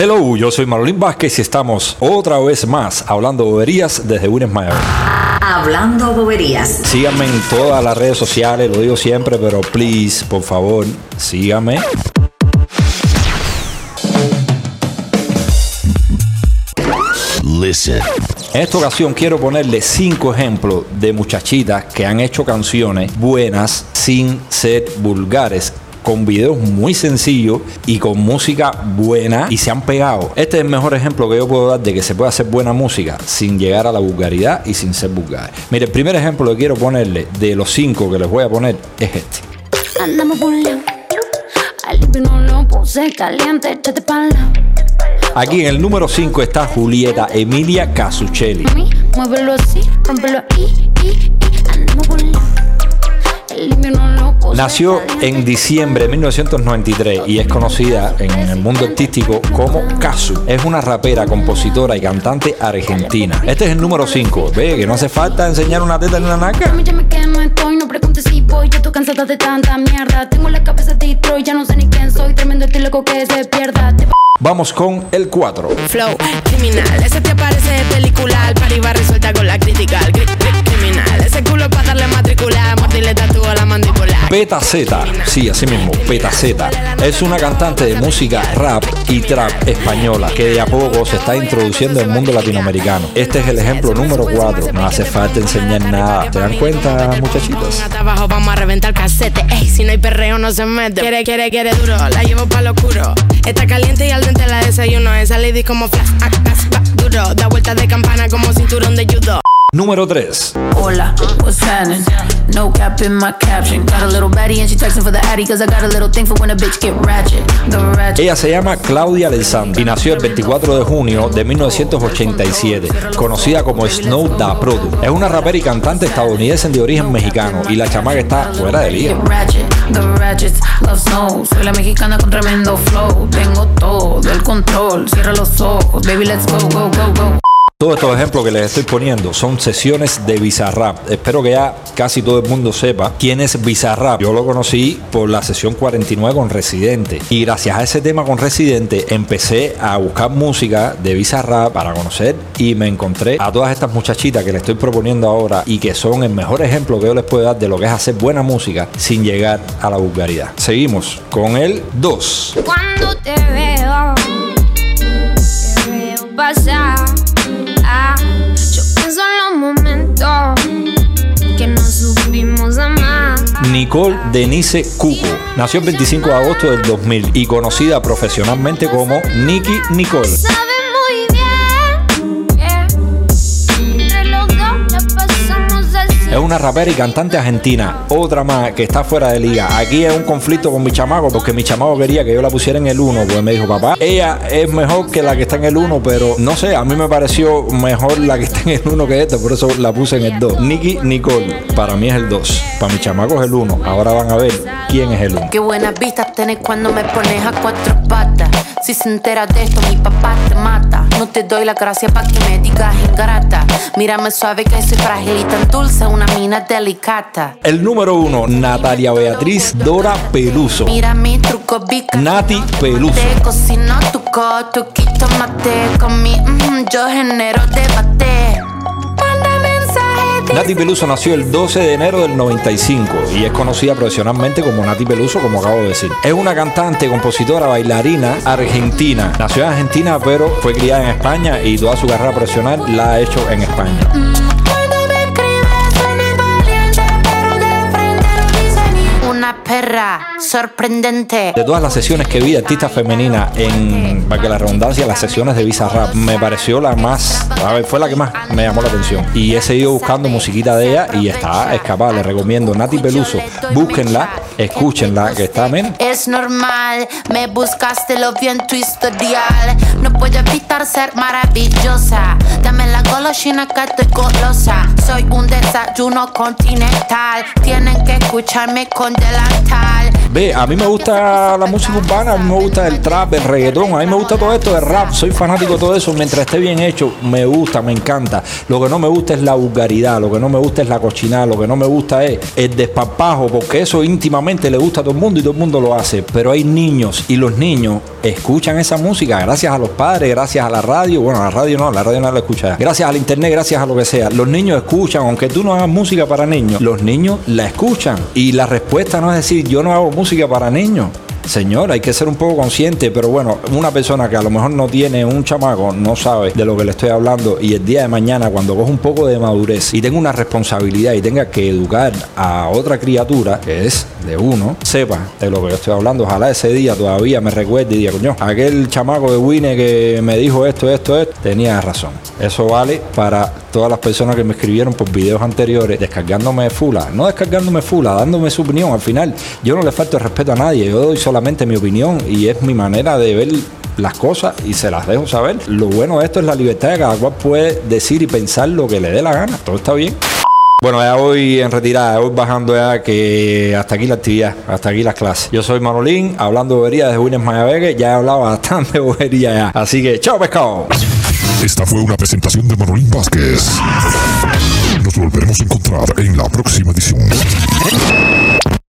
Hello, yo soy Marolín Vázquez y estamos otra vez más hablando boberías desde Winnes Miami. Hablando boberías. Síganme en todas las redes sociales, lo digo siempre, pero please, por favor, síganme. Listen. En esta ocasión quiero ponerle cinco ejemplos de muchachitas que han hecho canciones buenas sin ser vulgares con videos muy sencillos y con música buena y se han pegado. Este es el mejor ejemplo que yo puedo dar de que se puede hacer buena música sin llegar a la vulgaridad y sin ser vulgar. Mire, el primer ejemplo que quiero ponerle de los cinco que les voy a poner es este. Andamos por León. Al limpio no lo puse caliente, échate pala. Aquí en el número 5 está Julieta Emilia Casuccelli. Muévelo así, rompelo y, y, Nació en diciembre de 1993 y es conocida en el mundo artístico como Casu. Es una rapera, compositora y cantante argentina. Este es el número 5. Ve que no hace falta enseñar una teta en una naca. Voy. Ya estoy cansada de tanta mierda. Tengo la cabeza de Detroit, ya no sé ni quién soy. Tremendo estoy loco que se pierda. Te Vamos con el 4. Flow criminal, ese te parece de película. Al par iba resuelta con la crítica. Peta Z, sí, así mismo, Peta Z. Es una cantante de música rap y trap española que de a poco se está introduciendo en el mundo latinoamericano. Este es el ejemplo número 4. No hace falta enseñar nada. ¿Se dan cuenta, abajo vamos a reventar casete. Ey, si no hay perreo no se mete. Quiere, quiere, quiere duro. La llevo pa' lo oscuro. Está caliente y al dente la desayuno. Esa lady como flash, va duro. Da vueltas de campana como cinturón de judo. Número 3. Hola, what's happening? No cap in my caption. Got a little baddie and she texting for the addy cause I got a little thing for when a bitch get ratchet. The ratchet. Ella se llama Claudia Alexander y nació el 24 de junio de 1987, conocida como Snow Da Product. Es una rapera y cantante estadounidense de origen mexicano y la chamaca está fuera de liga. Soy la mexicana con tremendo flow. Tengo todo el control. Cierra los ojos. Baby, let's go, go, go, go. Todos estos ejemplos que les estoy poniendo son sesiones de Bizarrap. Espero que ya casi todo el mundo sepa quién es Bizarrap. Yo lo conocí por la sesión 49 con Residente. Y gracias a ese tema con Residente empecé a buscar música de Bizarrap para conocer y me encontré a todas estas muchachitas que les estoy proponiendo ahora y que son el mejor ejemplo que yo les puedo dar de lo que es hacer buena música sin llegar a la vulgaridad. Seguimos con el 2. Cuando te veo, te veo pasar. Nicole Denise Cuco nació el 25 de agosto del 2000 y conocida profesionalmente como Nicky Nicole. Una rapera y cantante argentina, otra más que está fuera de liga. Aquí es un conflicto con mi chamaco porque mi chamaco quería que yo la pusiera en el 1, pues me dijo, papá, ella es mejor que la que está en el 1, pero no sé, a mí me pareció mejor la que está en el 1 que esta, por eso la puse en el 2. Nicky Nicole, para mí es el 2, para mi chamaco es el 1. Ahora van a ver quién es el 1. Qué buenas vistas tenés cuando me pones a cuatro patas. Si se entera de esto, mi papá te mata. No te doy la gracia pa' que me digas ingrata. Mírame suave que soy frágil y tan dulce, una mina delicata. El número 1, Natalia Beatriz Dora Peluso. Mira mi truco bica. Nati Peluso. Te cocino tu cotuquito mate. Con mi mm, yo genero debate. Nati Peluso nació el 12 de enero del 95 y es conocida profesionalmente como Nati Peluso, como acabo de decir. Es una cantante, compositora, bailarina argentina. Nació en Argentina, pero fue criada en España y toda su carrera profesional la ha hecho en España. Perra sorprendente. De todas las sesiones que vi de artistas femeninas en, para que la redundancia, las sesiones de Bizarrap, me pareció la más, a ver, fue la que más me llamó la atención. Y he seguido buscando musiquita de ella y está escapada. Les recomiendo Nati Peluso, búsquenla, escúchenla, que está, men, Es normal, me buscaste lo vi en tu historial. No puedo evitar ser maravillosa. Dame la golosina que estoy golosa. Soy un desayuno continental. Tienen que escucharme con delantal. Ve, a mí me gusta la música urbana, a mí me gusta el trap, el reggaetón, a mí me gusta todo esto de rap, soy fanático de todo eso, mientras esté bien hecho, me gusta, me encanta. Lo que no me gusta es la vulgaridad, lo que no me gusta es la cochinada, lo que no me gusta es el despapajo, porque eso íntimamente le gusta a todo el mundo y todo el mundo lo hace, pero hay niños y los niños escuchan esa música gracias a los padres, gracias a la radio, bueno, la radio no, la radio no la escucha, gracias al internet, gracias a lo que sea. Los niños escuchan, aunque tú no hagas música para niños, los niños la escuchan y la respuesta no es decir yo no hago música para niños. Señor, hay que ser un poco consciente, pero bueno, una persona que a lo mejor no tiene un chamaco, no sabe de lo que le estoy hablando y el día de mañana cuando coja un poco de madurez y tenga una responsabilidad y tenga que educar a otra criatura, que es de uno, sepa de lo que yo estoy hablando. Ojalá ese día todavía me recuerde y diga, coño, aquel chamaco de Winnie que me dijo esto, esto, esto, tenía razón. Eso vale para todas las personas que me escribieron por videos anteriores, descargándome fula, no descargándome fula, dándome su opinión. Al final, yo no le falto el respeto a nadie, yo doy solamente mi opinión y es mi manera de ver las cosas y se las dejo saber. Lo bueno de esto es la libertad de cada cual puede decir y pensar lo que le dé la gana. Todo está bien. Bueno, ya voy en retirada, voy bajando ya que hasta aquí la actividad, hasta aquí las clases. Yo soy Manolín, hablando de bobería desde Williams Mayabeque, ya he hablado bastante de bobería ya. Así que, chao pescado. Esta fue una presentación de Manolín Vázquez. Nos volveremos a encontrar en la próxima edición.